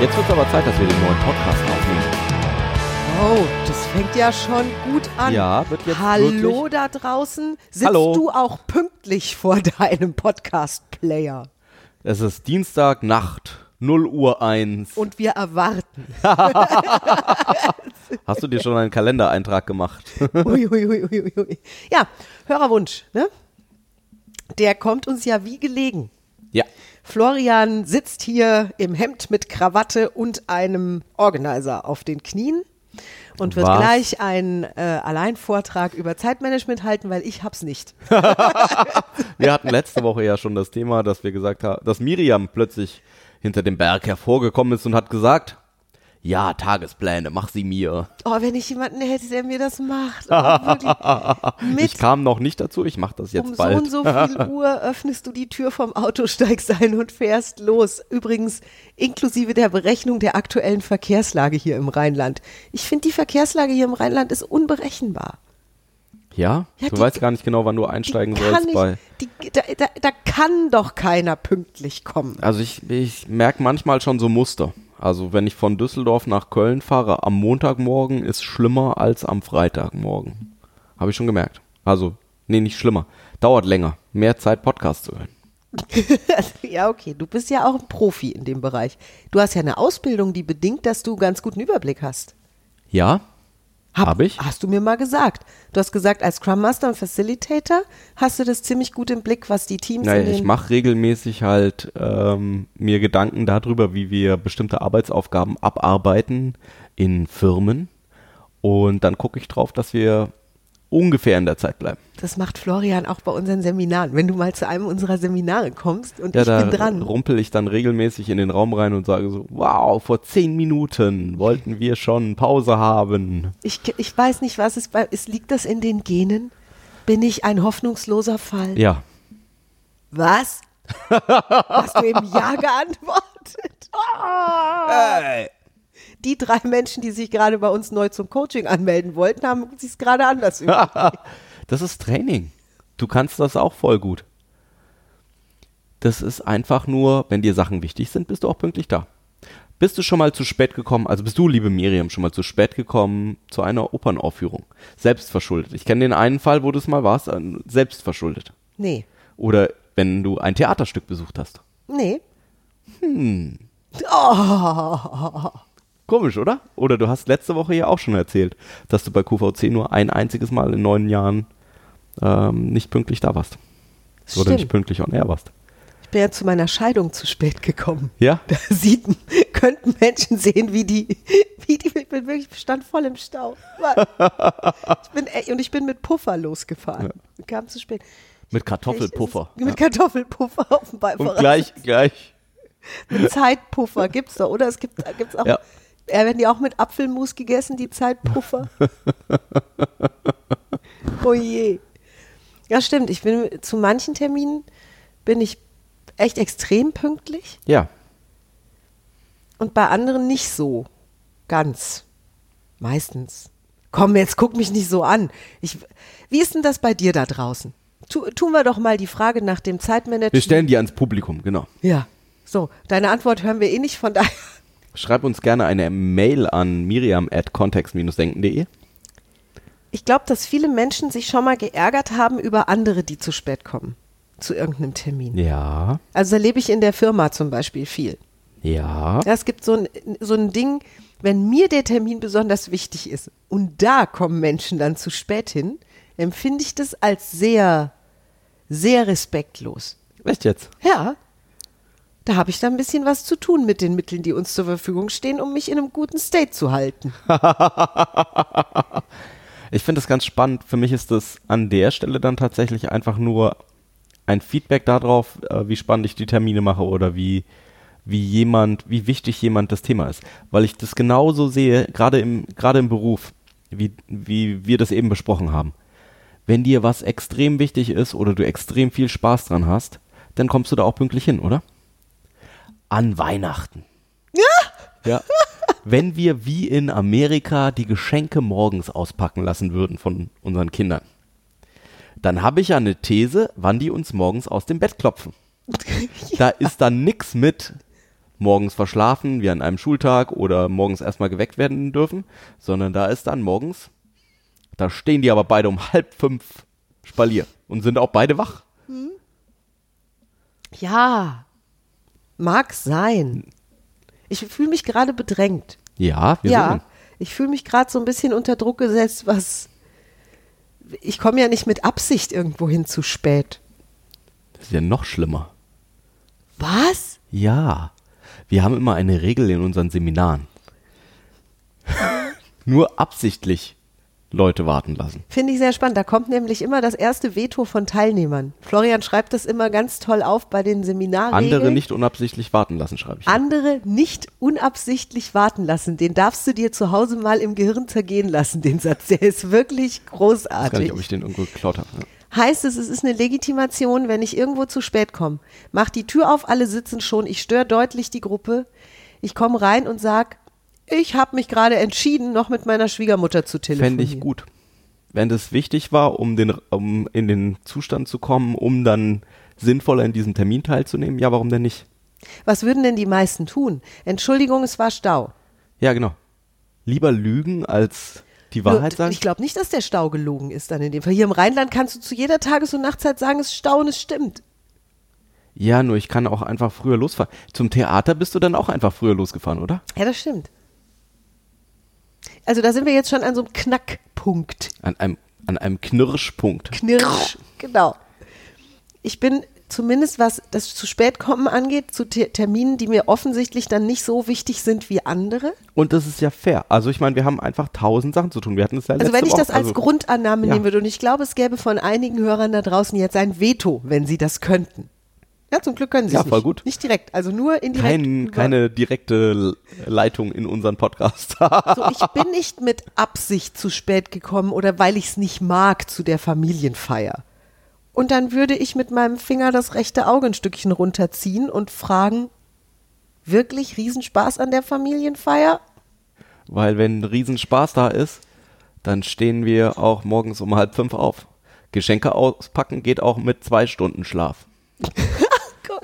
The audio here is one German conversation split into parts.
Jetzt wird es aber Zeit, dass wir den neuen Podcast aufnehmen. Oh, das fängt ja schon gut an. Ja, wird jetzt Hallo wirklich- da draußen. Sitzt Hallo. du auch pünktlich vor deinem Podcast-Player? Es ist Dienstagnacht, 0 Uhr 1. Und wir erwarten. Hast du dir schon einen Kalendereintrag gemacht? Ui, ui, ui, ui, ui. Ja, Hörerwunsch, ne? Der kommt uns ja wie gelegen. ja. Florian sitzt hier im Hemd mit Krawatte und einem Organizer auf den Knien und wird Was? gleich einen äh, Alleinvortrag über Zeitmanagement halten, weil ich hab's nicht. Wir hatten letzte Woche ja schon das Thema, dass wir gesagt haben, dass Miriam plötzlich hinter dem Berg hervorgekommen ist und hat gesagt, ja, Tagespläne, mach sie mir. Oh, wenn ich jemanden hätte, der mir das macht. Oh, Ich kam noch nicht dazu, ich mach das jetzt um so bald. und so viel Uhr öffnest du die Tür vom Auto, steigst ein und fährst los. Übrigens inklusive der Berechnung der aktuellen Verkehrslage hier im Rheinland. Ich finde, die Verkehrslage hier im Rheinland ist unberechenbar. Ja? Ja, du die- weißt gar nicht genau, wann du einsteigen sollst bei. die, da, da, da kann doch keiner pünktlich kommen. Also ich, ich merke manchmal schon so Muster. Also wenn ich von Düsseldorf nach Köln fahre, am Montagmorgen ist schlimmer als am Freitagmorgen. Habe ich schon gemerkt. Also, nee, nicht schlimmer. Dauert länger. Mehr Zeit, Podcast zu hören. ja, okay, du bist ja auch ein Profi in dem Bereich. Du hast ja eine Ausbildung, die bedingt, dass du ganz guten Überblick hast. Ja? Hab ich? Hast du mir mal gesagt. Du hast gesagt, als Scrum Master und Facilitator hast du das ziemlich gut im Blick, was die Teams Naja, ich mache regelmäßig halt ähm, mir Gedanken darüber, wie wir bestimmte Arbeitsaufgaben abarbeiten in Firmen. Und dann gucke ich drauf, dass wir ungefähr in der Zeit bleiben. Das macht Florian auch bei unseren Seminaren. Wenn du mal zu einem unserer Seminare kommst und Ja, ich da bin dran. rumpel ich dann regelmäßig in den Raum rein und sage so, wow, vor zehn Minuten wollten wir schon Pause haben. Ich, ich weiß nicht, was es bei ist. Liegt das in den Genen? Bin ich ein hoffnungsloser Fall? Ja, Was? Hast du eben Ja geantwortet? Ah! Die drei Menschen, die sich gerade bei uns neu zum Coaching anmelden wollten, haben sich es gerade anders überlegt. das ist Training. Du kannst das auch voll gut. Das ist einfach nur, wenn dir Sachen wichtig sind, bist du auch pünktlich da. Bist du schon mal zu spät gekommen, also bist du, liebe Miriam, schon mal zu spät gekommen zu einer Opernaufführung? Selbstverschuldet. Ich kenne den einen Fall, wo du es mal warst, äh, selbstverschuldet. Nee. Oder wenn du ein Theaterstück besucht hast. Nee. Komisch, oder? Oder du hast letzte Woche ja auch schon erzählt, dass du bei QVC nur ein einziges Mal in neun Jahren ähm, nicht pünktlich da warst. Oder nicht pünktlich on air warst. Ich bin ja zu meiner Scheidung zu spät gekommen. Ja? Da sieht, könnten Menschen sehen, wie die, wie die, ich bin wirklich, ich stand voll im Stau. Ich bin, und ich bin mit Puffer losgefahren. Kam zu spät. Mit Kartoffelpuffer. Mit Kartoffelpuffer auf dem Und Beifahrer. gleich, gleich. Mit Zeitpuffer gibt's doch, oder? Es gibt gibt's auch. Ja. Ja. werden die auch mit Apfelmus gegessen, die Zeitpuffer? oh je. Ja, stimmt. Ich bin zu manchen Terminen bin ich echt extrem pünktlich Ja. und bei anderen nicht so. Ganz. Meistens. Komm, jetzt guck mich nicht so an. Ich, wie ist denn das bei dir da draußen? Tu, tun wir doch mal die Frage nach dem Zeitmanagement. Wir stellen die ans Publikum, genau. Ja. So, deine Antwort hören wir eh nicht, von daher. Schreib uns gerne eine Mail an miriam at context-denken.de. Ich glaube, dass viele Menschen sich schon mal geärgert haben über andere, die zu spät kommen. Zu irgendeinem Termin. Ja. Also erlebe ich in der Firma zum Beispiel viel. Ja. Ja, es gibt so ein, so ein Ding, wenn mir der Termin besonders wichtig ist und da kommen Menschen dann zu spät hin, empfinde ich das als sehr, sehr respektlos. Echt jetzt? Ja, da habe ich dann ein bisschen was zu tun mit den Mitteln, die uns zur Verfügung stehen, um mich in einem guten State zu halten. Ich finde das ganz spannend. Für mich ist das an der Stelle dann tatsächlich einfach nur ein Feedback darauf, äh, wie spannend ich die Termine mache oder wie, wie jemand, wie wichtig jemand das Thema ist. Weil ich das genauso sehe, gerade im, gerade im Beruf, wie, wie wir das eben besprochen haben. Wenn dir was extrem wichtig ist oder du extrem viel Spaß dran hast, dann kommst du da auch pünktlich hin, oder? An Weihnachten. Ja. Ja. Wenn wir wie in Amerika die Geschenke morgens auspacken lassen würden von unseren Kindern, dann habe ich ja eine These, wann die uns morgens aus dem Bett klopfen. Da ist dann nix mit morgens verschlafen, wie an einem Schultag oder morgens erstmal geweckt werden dürfen, sondern da ist dann morgens, da stehen die aber beide um halb fünf Spalier und sind auch beide wach. Ja, mag sein. Ich fühle mich gerade bedrängt. Ja, wir ja, sind. ich fühle mich gerade so ein bisschen unter Druck gesetzt, was. Ich komme ja nicht mit Absicht irgendwo hin zu spät. Das ist ja noch schlimmer. Was? Ja, wir haben immer eine Regel in unseren Seminaren. Nur absichtlich Leute warten lassen. Finde ich sehr spannend. Da kommt nämlich immer das erste Veto von Teilnehmern. Florian schreibt das immer ganz toll auf bei den Seminarregeln. Andere nicht unabsichtlich warten lassen, schreibe ich. Andere nicht unabsichtlich warten lassen. Den darfst du dir zu Hause mal im Gehirn zergehen lassen, den Satz. Der ist wirklich Ich weiß großartig. nicht, ob ich den irgendwo geklaut habe. Ja. Heißt es, es ist eine Legitimation, wenn ich irgendwo zu spät komme. Mach die Tür auf, alle sitzen schon, ich störe deutlich die Gruppe. Ich komme rein und sag, ich habe mich gerade entschieden, noch mit meiner Schwiegermutter zu telefonieren. Fände ich gut. Wenn das wichtig war, um, den, um in den Zustand zu kommen, um dann sinnvoller in diesem Termin teilzunehmen, ja, warum denn nicht? Was würden denn die meisten tun? Entschuldigung, es war Stau. Ja, genau. Lieber lügen als die Wahrheit Nur, sagen. Ich glaube nicht, dass der Stau gelogen ist dann in dem Fall. Hier im Rheinland kannst du zu jeder Tages- und Nachtzeit sagen, es ist Stau und es stimmt. Ja, nur ich kann auch einfach früher losfahren. Zum Theater bist du dann auch einfach früher losgefahren, oder? Ja, das stimmt. Also da sind wir jetzt schon an so einem Knackpunkt. An einem, an einem Knirschpunkt. Knirsch. Genau. Ich bin zumindest, was das zu spät kommen angeht, zu Te Terminen, die mir offensichtlich dann nicht so wichtig sind wie andere. Und das ist ja fair. Also ich meine, wir haben einfach tausend Sachen zu tun. Wir hatten es ja Also wenn ich Woche. das als also, Grundannahme ja. nehmen würde, und ich glaube, es gäbe von einigen Hörern da draußen jetzt ein Veto, wenn sie das könnten. Ja, zum Glück können sie Ja, es voll nicht. gut. Nicht direkt, also nur indirekt. kein, keine direkte Leitung in unseren Podcast. So, ich bin nicht mit Absicht zu spät gekommen oder weil ich es nicht mag zu der Familienfeier. Und dann würde ich mit meinem Finger das rechte Auge ein Stückchen runterziehen und fragen, wirklich Riesenspaß an der Familienfeier? Weil wenn Riesenspaß da ist, dann stehen wir auch morgens um halb fünf auf. Geschenke auspacken geht auch mit zwei Stunden Schlaf.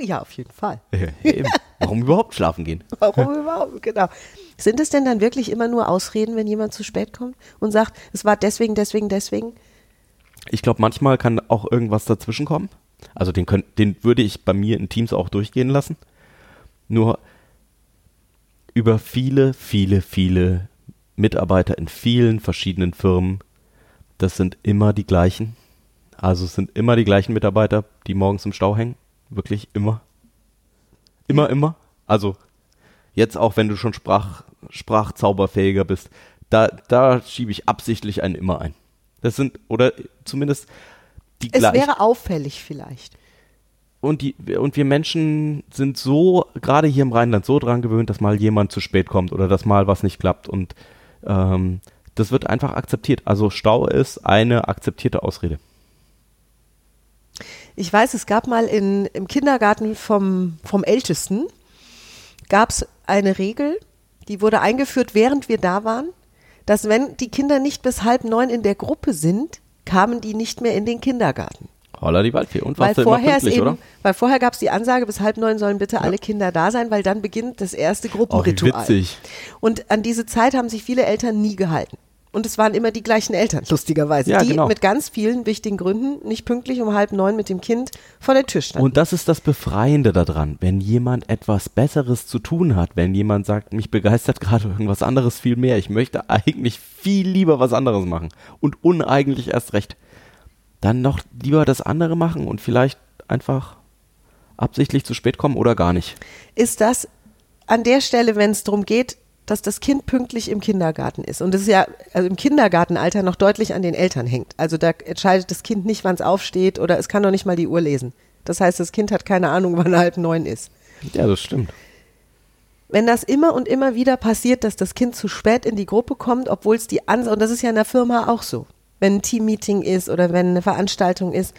Ja, auf jeden Fall. Eben. Warum überhaupt schlafen gehen? Warum überhaupt? Genau. Sind es denn dann wirklich immer nur Ausreden, wenn jemand zu spät kommt und sagt, es war deswegen, deswegen, deswegen? Ich glaube, manchmal kann auch irgendwas dazwischen kommen. Also den, könnt, den würde ich bei mir in Teams auch durchgehen lassen. Nur über viele, viele, viele Mitarbeiter in vielen verschiedenen Firmen, das sind immer die gleichen. Also es sind immer die gleichen Mitarbeiter, die morgens im Stau hängen. Wirklich immer. Immer, immer. Also jetzt auch, wenn du schon Sprach, sprachzauberfähiger bist, da, da schiebe ich absichtlich einen immer ein. Das sind, oder zumindest die Es gleichen. wäre auffällig vielleicht. Und, die, und wir Menschen sind so, gerade hier im Rheinland, so dran gewöhnt, dass mal jemand zu spät kommt oder dass mal was nicht klappt. Und ähm, das wird einfach akzeptiert. Also Stau ist eine akzeptierte Ausrede. Ich weiß, es gab mal in, im Kindergarten vom, vom Ältesten, gab es eine Regel, die wurde eingeführt, während wir da waren, dass wenn die Kinder nicht bis halb neun in der Gruppe sind, kamen die nicht mehr in den Kindergarten. Holla die Waldfee. Und Weil vorher, ist pünktlich, eben, oder? weil vorher gab es die Ansage, bis halb neun sollen bitte alle Kinder da sein, weil dann beginnt das erste Oh, Gruppenritual. witzig. Und an diese Zeit haben sich viele Eltern nie gehalten. Und es waren immer die gleichen Eltern, lustigerweise, Ja, die genau. mit ganz vielen wichtigen Gründen nicht pünktlich um halb neun mit dem Kind vor der Tür standen. Und das ist das Befreiende daran, wenn jemand etwas Besseres zu tun hat, wenn jemand sagt, mich begeistert gerade irgendwas anderes viel mehr, ich möchte eigentlich viel lieber was anderes machen und uneigentlich erst recht, dann noch lieber das andere machen und vielleicht einfach absichtlich zu spät kommen oder gar nicht. ist das an der Stelle, wenn es darum geht, dass das Kind pünktlich im Kindergarten ist. Und das ist ja also im Kindergartenalter noch deutlich an den Eltern hängt. Also da entscheidet das Kind nicht, wann es aufsteht oder es kann noch nicht mal die Uhr lesen. Das heißt, das Kind hat keine Ahnung, wann halb neun ist. Ja, das stimmt. Wenn das immer und immer wieder passiert, dass das Kind zu spät in die Gruppe kommt, obwohl es die Ansage, und das ist ja in der Firma auch so, wenn ein Teammeeting ist oder wenn eine Veranstaltung ist,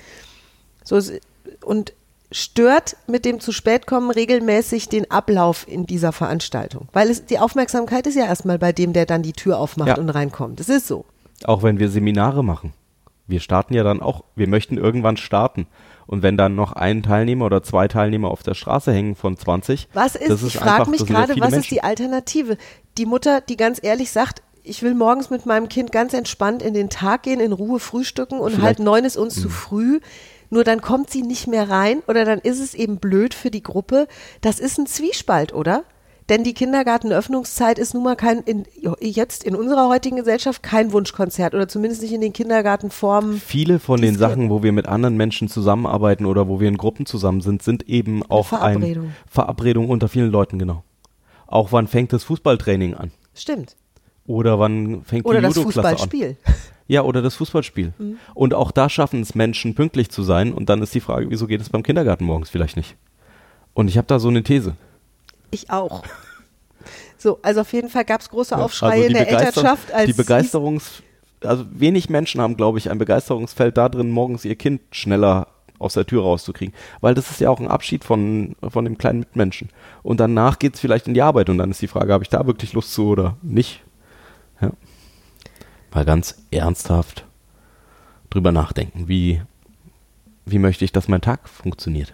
so ist- und stört mit dem zu spät kommen regelmäßig den Ablauf in dieser Veranstaltung, weil es die Aufmerksamkeit ist ja erstmal bei dem, der dann die Tür aufmacht Ja. und reinkommt. Das ist so. Auch wenn wir Seminare machen. Wir starten ja dann auch, wir möchten irgendwann starten. Und wenn dann noch ein Teilnehmer oder zwei Teilnehmer auf der Straße hängen von 20, Was ist, das ist ich frage mich gerade, was ist Menschen. die Alternative? Die Mutter, die ganz ehrlich sagt, ich will morgens mit meinem Kind ganz entspannt in den Tag gehen, in Ruhe frühstücken und Vielleicht- halb neun ist uns zu Mhm. früh. Nur dann kommt sie nicht mehr rein oder dann ist es eben blöd für die Gruppe. Das ist ein Zwiespalt, oder? Denn die Kindergartenöffnungszeit ist nun mal kein, in, jetzt in unserer heutigen Gesellschaft kein Wunschkonzert oder zumindest nicht in den Kindergartenformen. Viele von den Sachen, wo wir mit anderen Menschen zusammenarbeiten oder wo wir in Gruppen zusammen sind, sind eben auch Verabredung. eine Verabredung unter vielen Leuten, genau. Auch wann fängt das Fußballtraining an? Stimmt. Oder wann fängt Oder die das Judo-Klasse an? Fußballspiel. Ja, oder das Fußballspiel. Mhm. Und auch da schaffen es Menschen, pünktlich zu sein. Und dann ist die Frage, wieso geht es beim Kindergarten morgens vielleicht nicht? Und ich habe da so eine These. Ich auch. So, also auf jeden Fall gab es große Aufschreie Also in der Elternschaft. Als die Begeisterungs, also wenig Menschen haben, glaube ich, ein Begeisterungsfeld da drin, morgens ihr Kind schneller aus der Tür rauszukriegen. Weil das ist ja auch ein Abschied von, von dem kleinen Mitmenschen. Und danach geht es vielleicht in die Arbeit und dann ist die Frage, habe ich da wirklich Lust zu oder nicht? Mal ganz ernsthaft drüber nachdenken, wie, wie möchte ich, dass mein Tag funktioniert.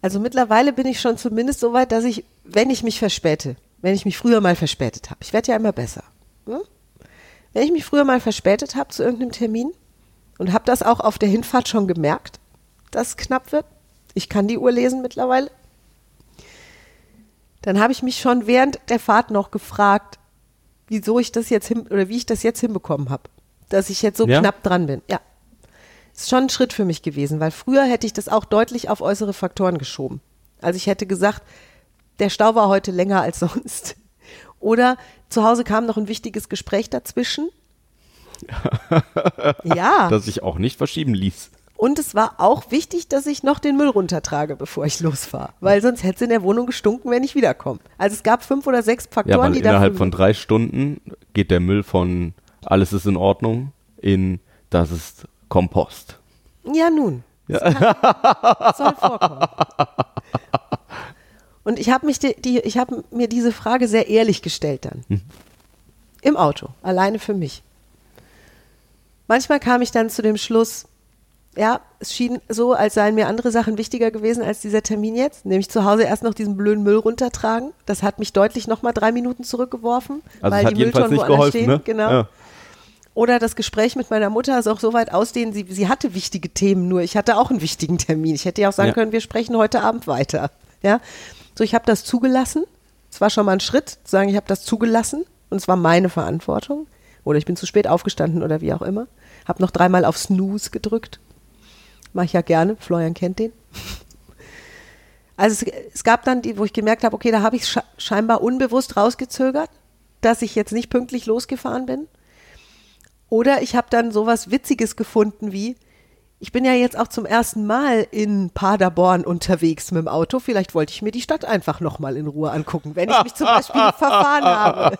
Also mittlerweile bin ich schon zumindest so weit, dass ich, wenn ich mich verspäte, wenn ich mich früher mal verspätet habe, ich werde ja immer besser. Hm? Wenn ich mich früher mal verspätet habe zu irgendeinem Termin und habe das auch auf der Hinfahrt schon gemerkt, dass es knapp wird, ich kann die Uhr lesen mittlerweile, dann habe ich mich schon während der Fahrt noch gefragt, wieso ich das jetzt hin oder wie ich das jetzt hinbekommen habe, dass ich jetzt so Ja? knapp dran bin. Ja. Ist schon ein Schritt für mich gewesen, weil früher hätte ich das auch deutlich auf äußere Faktoren geschoben. Also ich hätte gesagt, der Stau war heute länger als sonst. Oder zu Hause kam noch ein wichtiges Gespräch dazwischen. ja. Das sich auch nicht verschieben ließ. Und es war auch wichtig, dass ich noch den Müll runtertrage, bevor ich losfahre. Weil sonst hätte es in der Wohnung gestunken, wenn ich wiederkomme. Also es gab fünf oder sechs Ja, Faktoren, weil die innerhalb von drei Stunden geht der Müll von alles ist in Ordnung in das ist Kompost. Ja, nun. Das kann, soll vorkommen. Und ich habe die, die, ich habe mir diese Frage sehr ehrlich gestellt dann. Im Auto, alleine für mich. Manchmal kam ich dann zu dem Schluss, ja, es schien so, als seien mir andere Sachen wichtiger gewesen als dieser Termin jetzt. Nämlich zu Hause erst noch diesen blöden Müll runtertragen. Das hat mich deutlich nochmal drei Minuten zurückgeworfen. Also weil die Mülltonnen nicht woanders geholfen, stehen. ne? Genau. Ja. Oder das Gespräch mit meiner Mutter ist auch so weit ausdehnen, sie, sie hatte wichtige Themen, nur ich hatte auch einen wichtigen Termin. Ich hätte ja auch sagen Ja. können, wir sprechen heute Abend weiter. Ja? So, ich habe das zugelassen. Es war schon mal ein Schritt, zu sagen, ich habe das zugelassen und es war meine Verantwortung. Oder ich bin zu spät aufgestanden oder wie auch immer. Habe noch dreimal auf Snooze gedrückt. Mache ich ja gerne. Florian kennt den. Also es, es gab dann die, wo ich gemerkt habe, okay, da habe ich sche scheinbar unbewusst rausgezögert, dass ich jetzt nicht pünktlich losgefahren bin. Oder ich habe dann sowas Witziges gefunden wie, ich bin ja jetzt auch zum ersten Mal in Paderborn unterwegs mit dem Auto. Vielleicht wollte ich mir die Stadt einfach nochmal in Ruhe angucken, wenn ich mich zum Beispiel verfahren habe.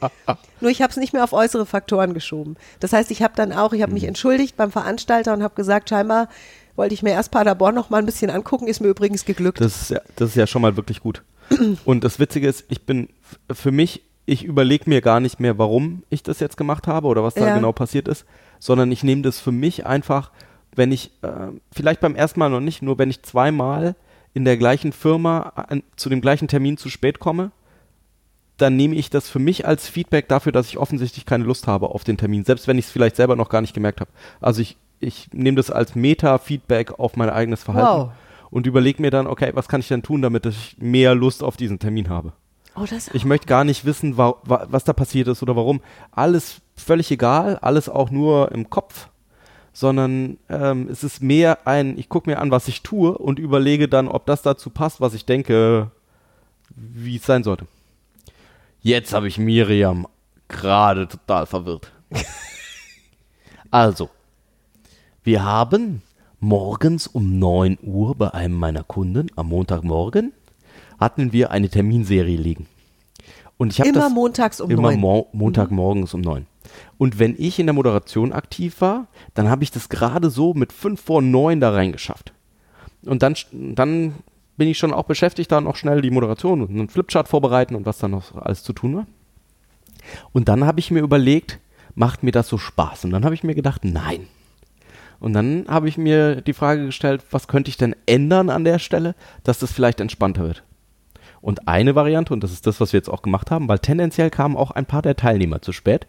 Nur ich habe es nicht mehr auf äußere Faktoren geschoben. Das heißt, ich habe dann auch, ich habe mich entschuldigt beim Veranstalter und habe gesagt, scheinbar wollte ich mir erst Paderborn noch mal ein bisschen angucken, ist mir übrigens geglückt. Das ist, ja, das ist ja schon mal wirklich gut. Und das Witzige ist, ich bin für mich, ich überlege mir gar nicht mehr, warum ich das jetzt gemacht habe oder was da Ja. genau passiert ist, sondern ich nehme das für mich einfach, wenn ich, äh, vielleicht beim ersten Mal noch nicht, nur wenn ich zweimal in der gleichen Firma an, zu dem gleichen Termin zu spät komme, dann nehme ich das für mich als Feedback dafür, dass ich offensichtlich keine Lust habe auf den Termin, selbst wenn ich es vielleicht selber noch gar nicht gemerkt habe. Also ich, ich nehme das als Meta-Feedback auf mein eigenes Verhalten Wow. und überlege mir dann, okay, was kann ich denn tun, damit ich mehr Lust auf diesen Termin habe. Oh, das Ich möchte gar nicht wissen, wa wa was da passiert ist oder warum. Alles völlig egal, alles auch nur im Kopf, sondern ähm, es ist mehr ein, ich gucke mir an, was ich tue und überlege dann, ob das dazu passt, was ich denke, wie es sein sollte. Jetzt habe ich Miriam gerade total verwirrt. also, wir haben morgens um 9 Uhr bei einem meiner Kunden am Montagmorgen hatten wir eine Terminserie liegen. Und ich habe immer das montags um immer neun. Mo Montagmorgens um 9. Und wenn ich in der Moderation aktiv war, dann habe ich das gerade so mit 5 vor 9 da reingeschafft. Und dann, dann bin ich schon auch beschäftigt, da noch schnell die Moderation und einen Flipchart vorbereiten und was dann noch alles zu tun war. Und dann habe ich mir überlegt, macht mir das so Spaß? Und dann habe ich mir gedacht, nein. Und dann habe ich mir die Frage gestellt, was könnte ich denn ändern an der Stelle, dass das vielleicht entspannter wird. Und eine Variante, und das ist das, was wir jetzt auch gemacht haben, weil tendenziell kamen auch ein paar der Teilnehmer zu spät,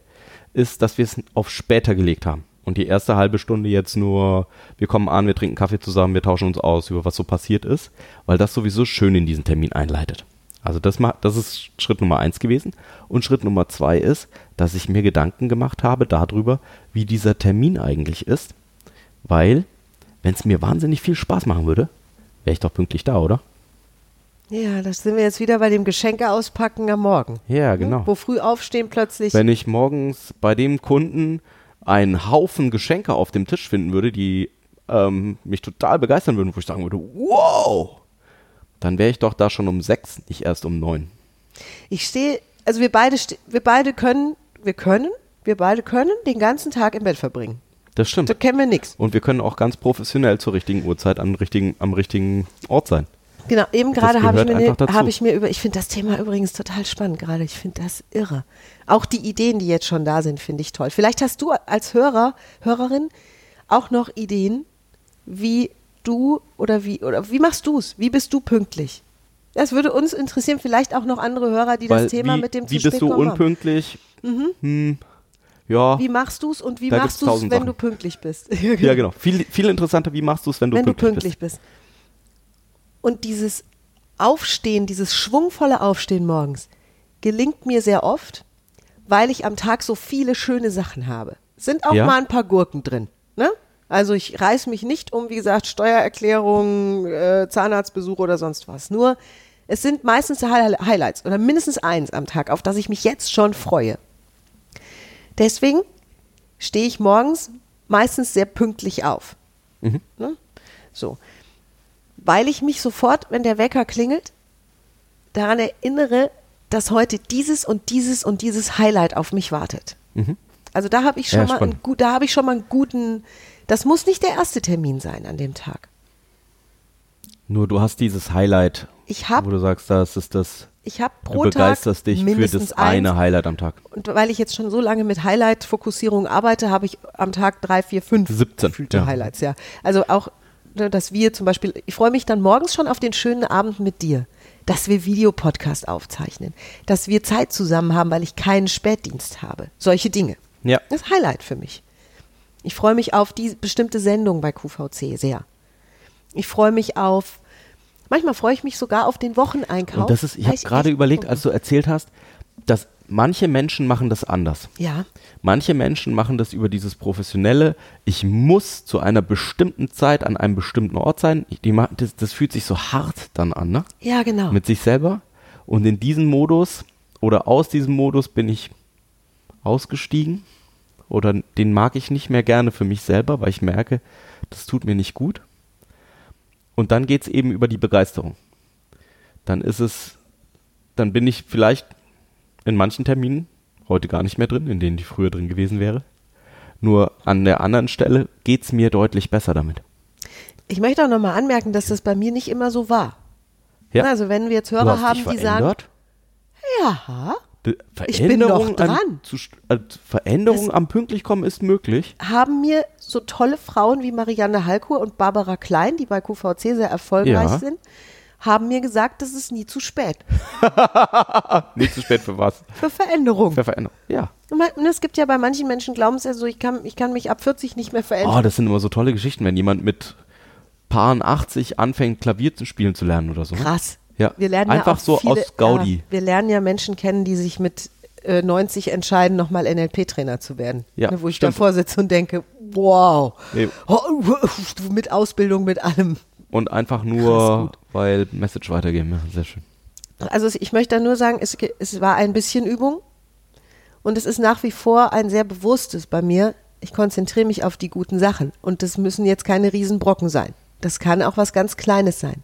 ist, dass wir es auf später gelegt haben. Und die erste halbe Stunde jetzt nur, wir kommen an, wir trinken Kaffee zusammen, wir tauschen uns aus über was so passiert ist, weil das sowieso schön in diesen Termin einleitet. Also das, das ist Schritt Nummer eins gewesen. Und Schritt Nummer zwei ist, dass ich mir Gedanken gemacht habe darüber, wie dieser Termin eigentlich ist. Weil, wenn es mir wahnsinnig viel Spaß machen würde, wäre ich doch pünktlich da, oder? Ja, das sind wir jetzt wieder bei dem Geschenke auspacken am Morgen. Ja, genau. Wo früh aufstehen plötzlich. Wenn ich morgens bei dem Kunden einen Haufen Geschenke auf dem Tisch finden würde, die ähm, mich total begeistern würden, wo ich sagen würde, wow, dann wäre ich doch da schon um sechs, nicht erst um neun. Ich stehe, also wir beide, wir beide können, wir können, wir beide können den ganzen Tag im Bett verbringen. Das stimmt. Da kennen wir nichts. Und wir können auch ganz professionell zur richtigen Uhrzeit am richtigen, am richtigen Ort sein. Genau, eben gerade habe ich, mir ne- habe ich mir über, ich finde das Thema übrigens total spannend gerade. Ich finde das irre. Auch die Ideen, die jetzt schon da sind, finde ich toll. Vielleicht hast du als Hörer, Hörerin auch noch Ideen, wie du oder wie, oder wie machst du es? Wie bist du pünktlich? Das würde uns interessieren, vielleicht auch noch andere Hörer, die Weil das Thema wie, mit dem wie bist du unpünktlich? Hm, ja, Wie machst du es und wie machst du es, wenn Sachen. du pünktlich bist? ja genau. Viel, viel interessanter, wie machst du es, wenn du wenn du pünktlich, pünktlich bist. Und dieses Aufstehen, dieses schwungvolle Aufstehen morgens, gelingt mir sehr oft, weil ich am Tag so viele schöne Sachen habe. Sind auch Ja. mal ein paar Gurken drin. Ne? Also ich reiß mich nicht um, wie gesagt, Steuererklärung, äh, Zahnarztbesuch oder sonst was. Nur es sind meistens Hi- Highlights oder mindestens eins am Tag, auf das ich mich jetzt schon freue. Deswegen stehe ich morgens meistens sehr pünktlich auf. Mhm. Ne? So. Weil ich mich sofort, wenn der Wecker klingelt, daran erinnere, dass heute dieses und dieses und dieses Highlight auf mich wartet. Also da habe ich schon Ja, mal einen, da habe ich schon mal einen guten, das muss nicht der erste Termin sein an dem Tag. Nur du hast dieses Highlight, Ich habe wo du sagst, das ist das, ich habe du pro begeisterst Tag dich für das eine eins. Highlight am Tag. Und weil ich jetzt schon so lange mit Highlight-Fokussierung arbeite, habe ich am Tag drei, vier, fünf 17, gefühlte ja. Highlights, ja. Also auch, dass wir zum Beispiel, ich freue mich dann morgens schon auf den schönen Abend mit dir, dass wir Videopodcast aufzeichnen, dass wir Zeit zusammen haben, weil ich keinen Spätdienst habe. Solche Dinge. Ja. Das Highlight für mich. Ich freue mich auf die bestimmte Sendung bei QVC sehr. Ich freue mich auf, manchmal freue ich mich sogar auf den Wocheneinkauf. Und das ist, ich habe gerade überlegt, als du erzählt hast, dass manche Menschen machen das anders. Ja, Manche Menschen machen das über dieses professionelle, ich muss zu einer bestimmten Zeit an einem bestimmten Ort sein. Ich- Die, das, das fühlt sich so hart dann an, ne? ja, genau. Mit sich selber. Und in diesem Modus oder aus diesem Modus bin ich ausgestiegen oder den mag ich nicht mehr gerne für mich selber, weil ich merke, das tut mir nicht gut. Und dann geht es eben über die Begeisterung. Dann ist es, dann bin ich vielleicht in manchen Terminen heute gar nicht mehr drin, in denen ich früher drin gewesen wäre. Nur an der anderen Stelle geht es mir deutlich besser damit. Ich möchte auch nochmal anmerken, dass das bei mir nicht immer so war. Ja. Also wenn wir jetzt Hörer haben, die sagen, ja, Ich bin doch Veränderung an- dran. Zu, st- äh, Veränderung am Pünktlichkommen ist möglich. haben mir so tolle Frauen wie Marianne Halkur und Barbara Klein, die bei QVC sehr erfolgreich Ja. sind, haben mir gesagt, es ist nie zu spät Nicht zu spät für was? für Veränderung. Für Veränderung. Ja. Und und es gibt ja bei manchen Menschen glauben es ja so, ich kann, ich kann mich ab 40 nicht mehr verändern. Oh, das sind immer so tolle Geschichten, wenn jemand mit Paaren 80 anfängt, Klavier zu spielen zu lernen oder so. ne? Krass. Ja. Wir lernen Einfach ja so viele, aus Gaudi. Ja, wir lernen ja Menschen kennen, die sich mit äh, 90 entscheiden, nochmal NLP-Trainer zu werden. Ja, Ne, wo ich stimmt. davor sitze und denke, wow, oh, mit Ausbildung, mit allem. Und einfach nur, weil Message weitergeben. Ja, sehr schön. Also ich möchte da nur sagen, es, es war ein bisschen Übung und es ist nach wie vor ein sehr bewusstes bei mir. Ich konzentriere mich auf die guten Sachen und das müssen jetzt keine Riesenbrocken sein. Das kann auch was ganz Kleines sein.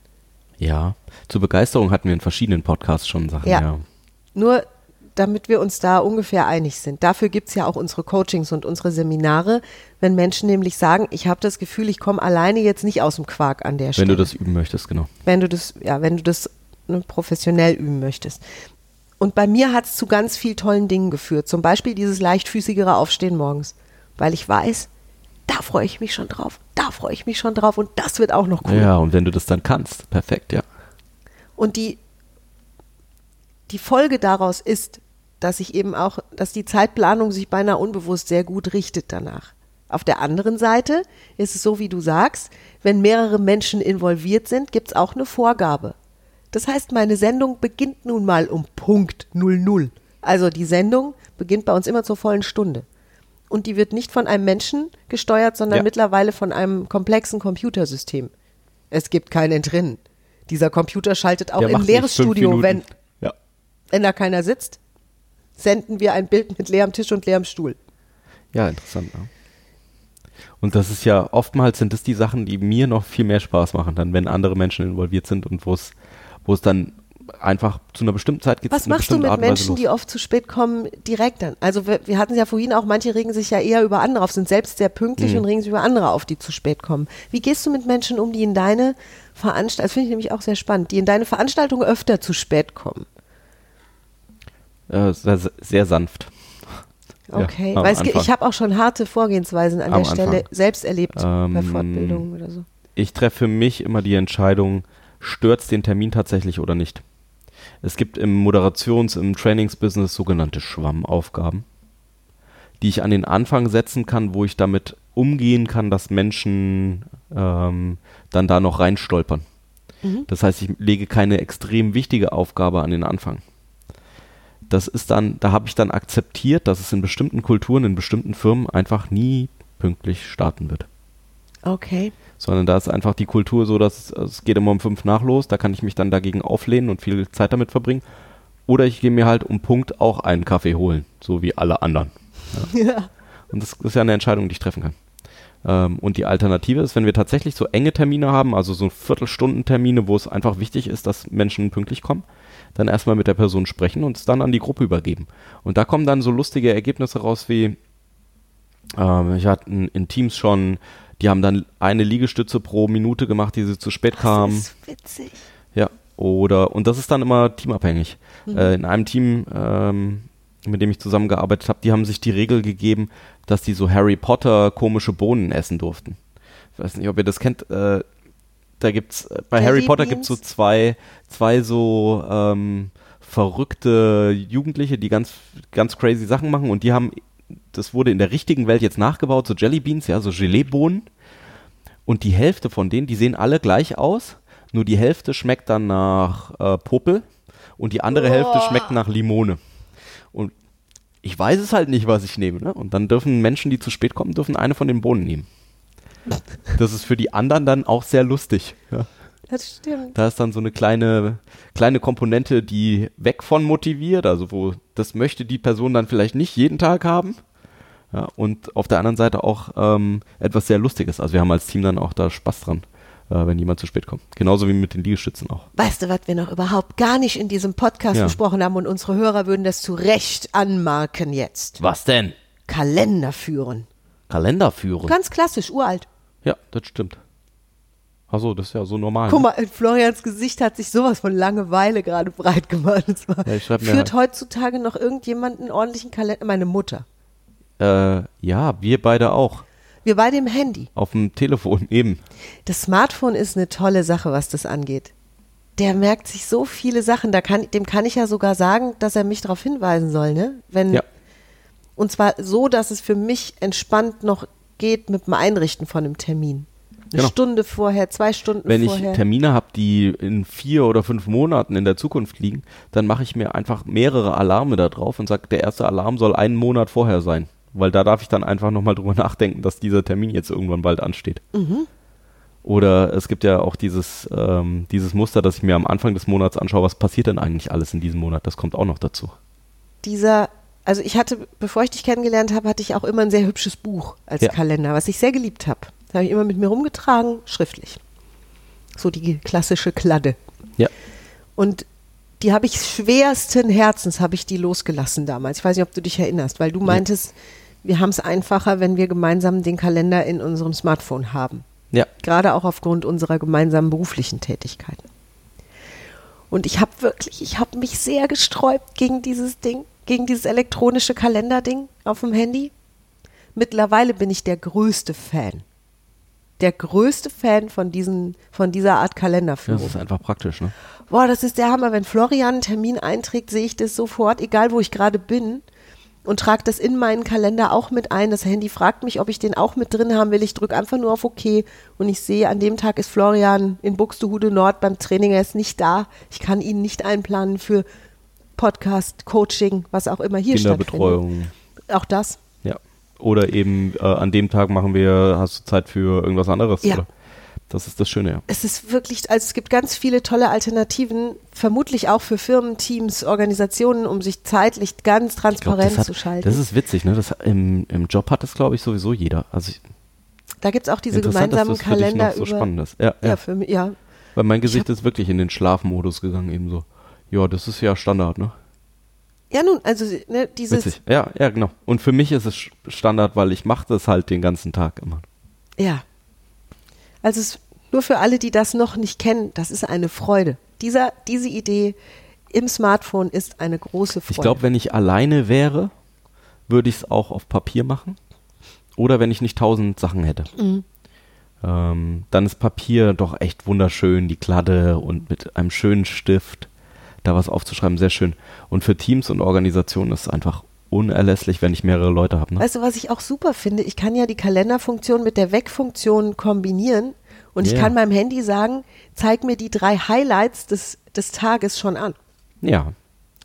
Ja. Zur Begeisterung hatten wir in verschiedenen Podcasts schon Sachen. Ja. Ja. Nur damit wir uns da ungefähr einig sind. Dafür gibt es ja auch unsere Coachings und unsere Seminare, wenn Menschen nämlich sagen, ich habe das Gefühl, ich komme alleine jetzt nicht aus dem Quark an der Wenn Stelle. du das üben möchtest, genau. wenn du das, ja, wenn du das ne, professionell üben möchtest. Und bei mir hat es zu ganz viel tollen Dingen geführt. Zum Beispiel dieses leichtfüßigere Aufstehen morgens. Weil ich weiß, da freue ich mich schon drauf, da freue ich mich schon drauf und das wird auch noch cool. Ja, und wenn du das dann kannst, perfekt, ja. Und die, die Folge daraus ist, dass ich eben auch, dass die Zeitplanung sich beinahe unbewusst sehr gut richtet danach. Auf der anderen Seite ist es so, wie du sagst, wenn mehrere Menschen involviert sind, gibt es auch eine Vorgabe. Das heißt, meine Sendung beginnt nun mal um Punkt 00. Also die Sendung beginnt bei uns immer zur vollen Stunde. Und die wird nicht von einem Menschen gesteuert, sondern Ja. mittlerweile von einem komplexen Computersystem. Es gibt kein Entrinnen. Dieser Computer schaltet auch Der im leeres Studio, Minuten. wenn, Ja. wenn da keiner sitzt, senden wir ein Bild mit leerem Tisch und leerem Stuhl. Ja, interessant. Ja. Und das ist ja, oftmals sind es die Sachen, die mir noch viel mehr Spaß machen, dann wenn andere Menschen involviert sind und wo es, wo es dann einfach zu einer bestimmten Zeit geht. Was machst du mit Menschen, die oft zu spät kommen, direkt dann? Also wir, wir hatten es ja vorhin auch, manche regen sich ja eher über andere auf, sind selbst sehr pünktlich Mhm. und regen sich über andere auf, die zu spät kommen. Wie gehst du mit Menschen um, die in deine Veranstaltung, das finde ich nämlich auch sehr spannend, die in deine Veranstaltung öfter zu spät kommen? Äh, sehr, sehr sanft. Ja, Okay, am weil ich habe auch schon harte Vorgehensweisen an Am der Stelle Anfang. selbst erlebt bei Ähm, Fortbildungen oder so. Ich treffe für mich immer die Entscheidung, stört den Termin tatsächlich oder nicht. Es gibt im Moderations-, im Trainingsbusiness sogenannte Schwammaufgaben, die ich an den Anfang setzen kann, wo ich damit umgehen kann, dass Menschen ähm, dann da noch reinstolpern. Mhm. Das heißt, ich lege keine extrem wichtige Aufgabe an den Anfang. Das ist dann, da habe ich dann akzeptiert, dass es in bestimmten Kulturen, in bestimmten Firmen einfach nie pünktlich starten wird Okay. sondern da ist einfach die Kultur so, dass es, geht immer um fünf nach los, da kann ich mich dann dagegen auflehnen und viel Zeit damit verbringen. Oder ich gehe mir halt um Punkt auch einen Kaffee holen, so wie alle anderen. Ja. Und das ist ja eine Entscheidung, die ich treffen kann. Ähm, und die Alternative ist, wenn wir tatsächlich so enge Termine haben, also so Viertelstundentermine, wo es einfach wichtig ist, dass Menschen pünktlich kommen, dann erstmal mit der Person sprechen und es dann an die Gruppe übergeben. Und da kommen dann so lustige Ergebnisse raus wie, ähm, ich hatte in, Teams schon, die haben dann eine Liegestütze pro Minute gemacht, die sie zu spät Das kamen. ist witzig. Ja, oder, und das ist dann immer teamabhängig. Mhm. Äh, in einem Team, ähm, mit dem ich zusammengearbeitet habe, die haben sich die Regel gegeben, dass die so Harry Potter komische Bohnen essen durften. Ich weiß nicht, ob ihr das kennt. Äh, da gibt's, äh, bei Jelly Harry Potter gibt's so Beans? zwei, zwei so ähm, verrückte Jugendliche, die ganz, ganz crazy Sachen machen und die haben, das wurde in der richtigen Welt jetzt nachgebaut, so Jelly Beans, ja, so Geleebohnen. Und die Hälfte von denen, die sehen alle gleich aus, nur die Hälfte schmeckt dann nach äh, Popel und die andere Hälfte schmeckt nach Limone. Und ich weiß es halt nicht, was ich nehme. Ne? Und dann dürfen Menschen, die zu spät kommen, dürfen eine von den Bohnen nehmen. Das ist für die anderen dann auch sehr lustig. Ja. Das stimmt. Da ist dann so eine kleine, kleine Komponente, die weg von motiviert, also wo das möchte die Person dann vielleicht nicht jeden Tag haben. Ja, und auf der anderen Seite auch ähm, etwas sehr Lustiges. Also wir haben als Team dann auch da Spaß dran, wenn jemand zu spät kommt. Genauso wie mit den Liegestützen auch. Weißt du, was wir noch überhaupt gar nicht in diesem Podcast Ja. besprochen haben und unsere Hörer würden das zu Recht anmarken jetzt? Was denn? Kalender führen. Kalender führen. Ganz klassisch, uralt. Ja, das stimmt. Achso, das ist ja so normal. Guck mal, in Florians Gesicht hat sich sowas von Langeweile gerade breit gemacht. Ja, führt heutzutage noch irgendjemand einen ordentlichen Kalender? Meine Mutter. Äh, ja, wir beide auch. Wir beide im Handy. Auf dem Telefon eben. Das Smartphone ist eine tolle Sache, was das angeht. Der merkt sich so viele Sachen, da kann, dem kann ich ja sogar sagen, dass er mich darauf hinweisen soll, ne? Wenn, Ja. Und zwar so, dass es für mich entspannt noch geht mit dem Einrichten von einem Termin. Eine Genau. Stunde vorher, zwei Stunden Wenn ich vorher. Termine habe, die in vier oder fünf Monaten in der Zukunft liegen, dann mache ich mir einfach mehrere Alarme da drauf und sage, der erste Alarm soll einen Monat vorher sein. Weil da darf ich dann einfach nochmal drüber nachdenken, dass dieser Termin jetzt irgendwann bald ansteht. Mhm. Oder es gibt ja auch dieses, ähm, dieses Muster, dass ich mir am Anfang des Monats anschaue, was passiert denn eigentlich alles in diesem Monat. Das kommt auch noch dazu. Dieser, also ich hatte, bevor ich dich kennengelernt habe, hatte ich auch immer ein sehr hübsches Buch als Ja. Kalender, was ich sehr geliebt habe. Das habe ich immer mit mir rumgetragen, schriftlich. So die klassische Kladde. Ja. Und die habe ich schwersten Herzens, habe ich die losgelassen damals. Ich weiß nicht, ob du dich erinnerst, weil du meintest, wir haben es einfacher, wenn wir gemeinsam den Kalender in unserem Smartphone haben. Ja. Gerade auch aufgrund unserer gemeinsamen beruflichen Tätigkeiten. Und ich habe wirklich, ich habe mich sehr gesträubt gegen dieses Ding, gegen dieses elektronische Kalenderding auf dem Handy. Mittlerweile bin ich der größte Fan. Der größte Fan von, diesen, von dieser Art Kalenderführung. Das ist einfach praktisch, ne? Boah, das ist der Hammer. Wenn Florian einen Termin einträgt, sehe ich das sofort, egal wo ich gerade bin und trage das in meinen Kalender auch mit ein. Das Handy fragt mich, ob ich den auch mit drin haben will. Ich drücke einfach nur auf OK und ich sehe, an dem Tag ist Florian in Buxtehude Nord beim Training. Er ist nicht da. Ich kann ihn nicht einplanen für Podcast, Coaching, was auch immer hier Kinderbetreuung. stattfindet. Auch das. Ja. Oder eben äh, an dem Tag machen wir, hast du Zeit für irgendwas anderes? Ja. Oder? Das ist das Schöne, ja. Es ist wirklich, also es gibt ganz viele tolle Alternativen, vermutlich auch für Firmen, Teams, Organisationen, um sich zeitlich ganz glaub, transparent das, hat, zu schalten. das ist witzig, ne? Das, im, Im Job hat das, glaube ich, sowieso jeder. Also ich, da gibt es auch diese interessant, dass gemeinsamen das für dich Kalender noch so über. spannend ist. Ja, ja. Ja, für mich, ja. Weil mein Gesicht ist wirklich in den Schlafmodus gegangen, eben so. Ja, das ist ja Standard, ne? Ja, nun, also ne, dieses, Witzig. Ja, ja, genau. Und für mich ist es Standard, weil ich mache das halt den ganzen Tag immer. ja. Also es, nur für alle, die das noch nicht kennen, das ist eine Freude. Dieser, diese Idee im Smartphone ist eine große Freude. Ich glaube, wenn ich alleine wäre, würde ich es auch auf Papier machen. Oder wenn ich nicht tausend Sachen hätte. Mhm. Ähm, dann ist Papier doch echt wunderschön, die Kladde und mit einem schönen Stift da was aufzuschreiben, sehr schön. Und für Teams und Organisationen ist es einfach unerlässlich, wenn ich mehrere Leute habe. Ne? Weißt du, was ich auch super finde? Ich kann ja die Kalenderfunktion mit der Weg-Funktion kombinieren und ich Ja. kann meinem Handy sagen, zeig mir die drei Highlights des, des Tages schon an. Ja,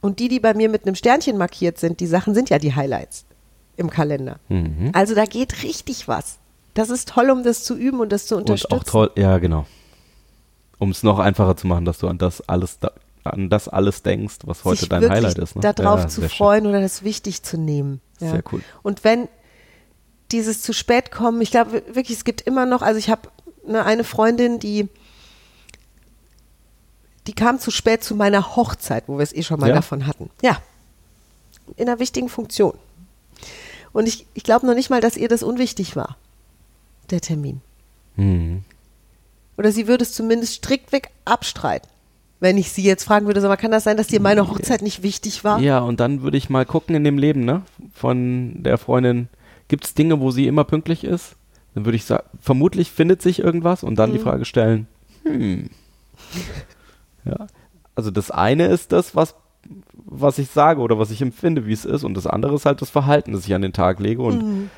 Und die, die bei mir mit einem Sternchen markiert sind, die Sachen sind ja die Highlights im Kalender. Mhm. Also da geht richtig was. Das ist toll, um das zu üben und das zu und unterstützen. auch toll, ja genau. Um es noch einfacher zu machen, dass du an das alles da, an das alles denkst, was heute sich dein Highlight ist. Ne? darauf ja, zu sehr schön. freuen oder das wichtig zu nehmen. Ja. Sehr cool. Und wenn dieses zu spät kommen, ich glaube wirklich, es gibt immer noch, also ich habe eine, eine Freundin, die die kam zu spät zu meiner Hochzeit, wo wir es eh schon mal Ja? davon hatten. Ja. In einer wichtigen Funktion. Und ich, ich glaube noch nicht mal, dass ihr das unwichtig war, der Termin. Mhm. Oder sie würde es zumindest striktweg abstreiten. Wenn ich sie jetzt fragen würde, sag mal, kann das sein, dass dir meine Hochzeit nicht wichtig war? Ja, und dann würde ich mal gucken in dem Leben, ne? Von der Freundin. Gibt es Dinge, wo sie immer pünktlich ist? Dann würde ich sagen, vermutlich findet sich irgendwas und dann Mhm. die Frage stellen, hm. Ja. Also das eine ist das, was, was ich sage oder was ich empfinde, wie es ist. Und das andere ist halt das Verhalten, das ich an den Tag lege. Und Mhm.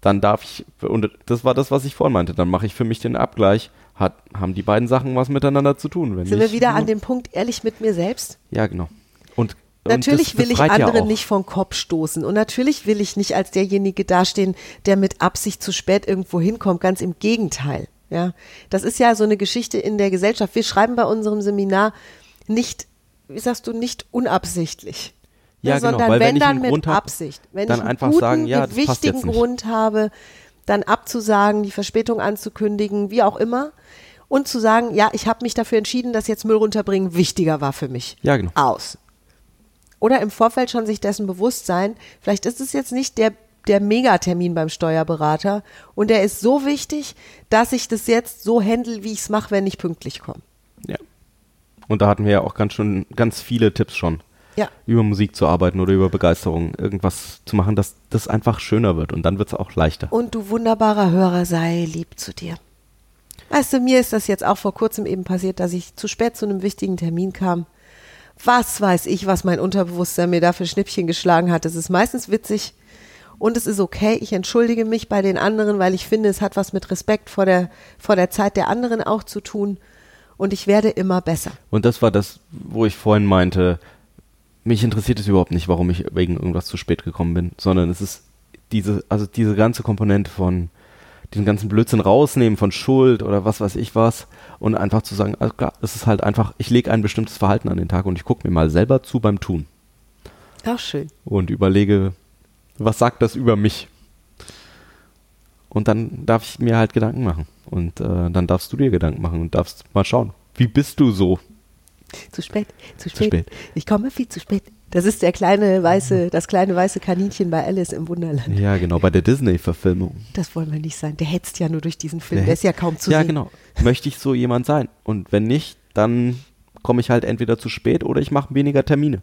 Dann darf ich, und das war das, was ich vorhin meinte, dann mache ich für mich den Abgleich. Hat, haben die beiden Sachen was miteinander zu tun? Wenn Sind wir wieder an ja. dem Punkt ehrlich mit mir selbst? Ja, genau. Und Natürlich das will ich ja andere auch. nicht vom Kopf stoßen. Und natürlich will ich nicht als derjenige dastehen, der mit Absicht zu spät irgendwo hinkommt. Ganz im Gegenteil. Ja, das ist ja so eine Geschichte in der Gesellschaft. Wir schreiben bei unserem Seminar nicht, wie sagst du, nicht unabsichtlich. Ja, ne, genau, sondern weil wenn wenn ich dann mit hab, Absicht. Wenn dann ich einen einfach guten, sagen, ja, das wichtigen. Grund habe, dann abzusagen, die Verspätung anzukündigen, wie auch immer. Und zu sagen, ja, ich habe mich dafür entschieden, dass jetzt Müll runterbringen wichtiger war für mich. Ja, genau. Aus. Oder im Vorfeld schon sich dessen bewusst sein, vielleicht ist es jetzt nicht der, der Megatermin beim Steuerberater und der ist so wichtig, dass ich das jetzt so handle, wie ich es mache, wenn ich pünktlich komme. Ja. Und da hatten wir ja auch ganz schon ganz viele Tipps schon. Ja. Über Musik zu arbeiten oder über Begeisterung, irgendwas zu machen, dass das einfach schöner wird und dann wird es auch leichter. Und du wunderbarer Hörer, sei lieb zu dir. Weißt du, mir ist das jetzt auch vor kurzem eben passiert, dass ich zu spät zu einem wichtigen Termin kam. Was weiß ich, was mein Unterbewusstsein mir da für Schnippchen geschlagen hat. Es ist meistens witzig und es ist okay. Ich entschuldige mich bei den anderen, weil ich finde, es hat was mit Respekt vor der, vor der Zeit der anderen auch zu tun. Und ich werde immer besser. Und das war das, wo ich vorhin meinte, mich interessiert es überhaupt nicht, warum ich wegen irgendwas zu spät gekommen bin, sondern es ist diese, also diese ganze Komponente von den ganzen Blödsinn rausnehmen, von Schuld oder was weiß ich was und einfach zu sagen, also klar, es ist halt einfach, ich lege ein bestimmtes Verhalten an den Tag und ich gucke mir mal selber zu beim Tun Auch schön. und überlege, was sagt das über mich? Und dann darf ich mir halt Gedanken machen. Und äh, dann darfst du dir Gedanken machen und darfst mal schauen, wie bist du so? Zu spät, zu Zu spät. spät. Ich komme viel zu spät. Das ist der kleine weiße, das kleine weiße Kaninchen bei Alice im Wunderland. Ja, genau, bei der Disney-Verfilmung. Das wollen wir nicht sein. Der hetzt ja nur durch diesen Film. Der Der, ist ja kaum zu ja, sehen. genau. Möchte ich so jemand sein? Und wenn nicht, dann komme ich halt entweder zu spät oder ich mache weniger Termine.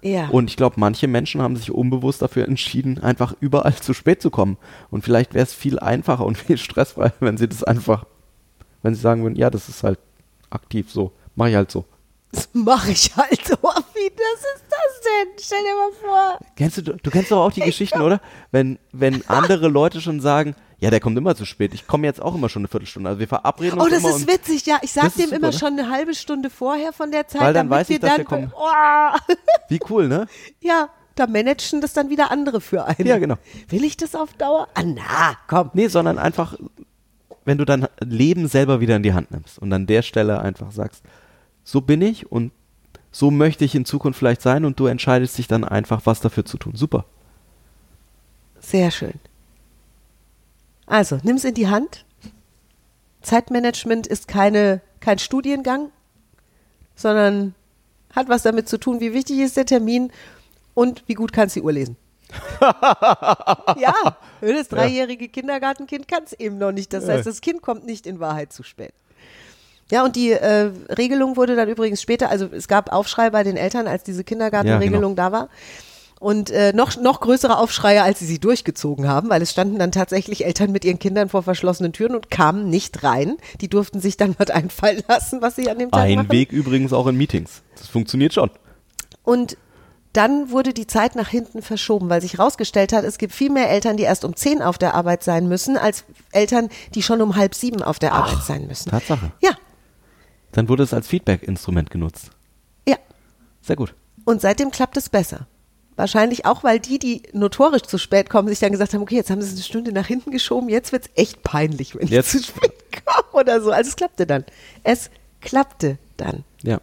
Ja. Und ich glaube, manche Menschen haben sich unbewusst dafür entschieden, einfach überall zu spät zu kommen. Und vielleicht wäre es viel einfacher und viel stressfreier, wenn sie das einfach, wenn sie sagen würden, ja, das ist halt aktiv so, mache ich halt so. Das mache ich halt so. Wie das ist das denn? Stell dir mal vor. Kennst du, du kennst doch auch die Geschichten, oder? Wenn, wenn andere Leute schon sagen, ja, der kommt immer zu spät. Ich komme jetzt auch immer schon eine Viertelstunde. Also wir verabreden Oh, uns das immer ist witzig, ja. Ich sag dem super, immer oder? schon eine halbe Stunde vorher von der Zeit, Weil dann damit weiß ich, wir dass dann, wir kommen. Oh, wie cool, ne? ja, da managen das dann wieder andere für einen. Ja, genau. Will ich das auf Dauer? Ah, na, komm. Nee, sondern einfach, wenn du dein Leben selber wieder in die Hand nimmst und an der Stelle einfach sagst, so bin ich und so möchte ich in Zukunft vielleicht sein und du entscheidest dich dann einfach, was dafür zu tun. Super. Sehr schön. Also, nimm's in die Hand. Zeitmanagement ist keine, kein Studiengang, sondern hat was damit zu tun, wie wichtig ist der Termin und wie gut kannst du die Uhr lesen. ja, das dreijährige Kindergartenkind kann es eben noch nicht. Das Ja. heißt, das Kind kommt nicht in Wahrheit zu spät. Ja, und die äh, Regelung wurde dann übrigens später, also es gab Aufschrei bei den Eltern, als diese Kindergartenregelung da war. Und äh, noch, noch größere Aufschreie, als sie sie durchgezogen haben, weil es standen dann tatsächlich Eltern mit ihren Kindern vor verschlossenen Türen und kamen nicht rein. Die durften sich dann was einfallen lassen, was sie an dem Tag Ein machen. Weg übrigens auch in Meetings. Das funktioniert schon. Und dann wurde die Zeit nach hinten verschoben, weil sich herausgestellt hat, es gibt viel mehr Eltern, die erst um zehn auf der Arbeit sein müssen, als Eltern, die schon um halb sieben auf der Arbeit sein müssen. Tatsache. Ja, Dann wurde es als Feedback-Instrument genutzt. ja. Sehr gut. Und seitdem klappt es besser. Wahrscheinlich auch, weil die, die notorisch zu spät kommen, sich dann gesagt haben, okay, jetzt haben sie es eine Stunde nach hinten geschoben, jetzt wird's echt peinlich, wenn Jetzt- ich zu spät komme oder so. Also es klappte dann. Es klappte dann. Ja.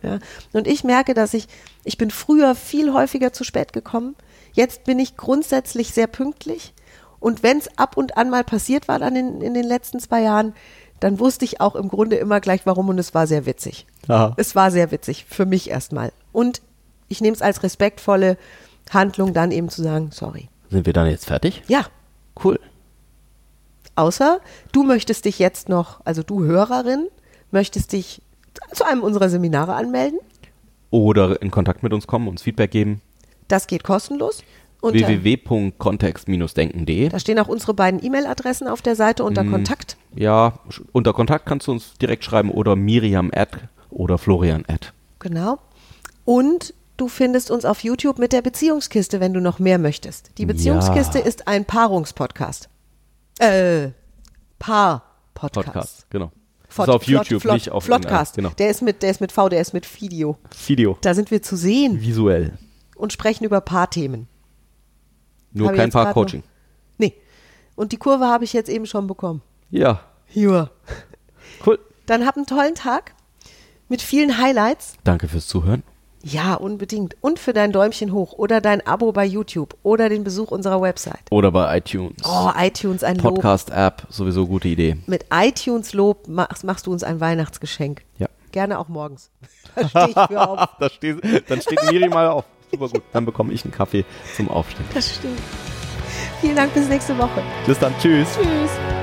Und ich merke, dass ich, ich bin früher viel häufiger zu spät gekommen. Jetzt bin ich grundsätzlich sehr pünktlich. Und wenn es ab und an mal passiert war dann in, in den letzten zwei Jahren, dann wusste ich auch im Grunde immer gleich warum und es war sehr witzig. Aha. Es war sehr witzig, für mich erstmal. Und ich nehme es als respektvolle Handlung, dann eben zu sagen, sorry. Sind wir dann jetzt fertig? Ja, Cool. außer du möchtest dich jetzt noch, also du Hörerin, möchtest dich zu einem unserer Seminare anmelden. Oder in Kontakt mit uns kommen, uns Feedback geben. Das geht kostenlos. Www.kontext-denken.de. da stehen auch unsere beiden E-Mail-Adressen auf der Seite unter Kontakt. Ja, unter Kontakt kannst du uns direkt schreiben oder Miriam at oder Florian at. Genau. Und du findest uns auf YouTube mit der Beziehungskiste, wenn du noch mehr möchtest. Die Beziehungskiste Ja. ist ein Paarungspodcast. Äh, Paar-Podcast. Podcast, genau. Das ist auf Flott- YouTube, Flott- nicht auf Flottcast. irgendeinem- Der ist mit, der ist mit V, der ist mit Video. Genau. Video. Da sind wir zu sehen Visuell. und sprechen über Paarthemen. Nur Habe kein Paar-Coaching. Nee. Und die Kurve habe ich jetzt eben schon bekommen. Ja, Ja. cool. Dann hab einen tollen Tag mit vielen Highlights. Danke fürs Zuhören. Ja, unbedingt. Und für dein Däumchen hoch oder dein Abo bei YouTube oder den Besuch unserer Website. Oder bei iTunes. Oh, iTunes ein Lob. Podcast-App, sowieso gute Idee. Mit iTunes Lob machst, machst du uns ein Weihnachtsgeschenk. Ja. Gerne auch morgens. Da stehe ich für auf. Steht, dann steht Miri mal auf. Super gut. Dann bekomme ich einen Kaffee zum Aufstehen. Das stimmt. Vielen Dank, bis nächste Woche. Bis dann. Tschüss. Tschüss.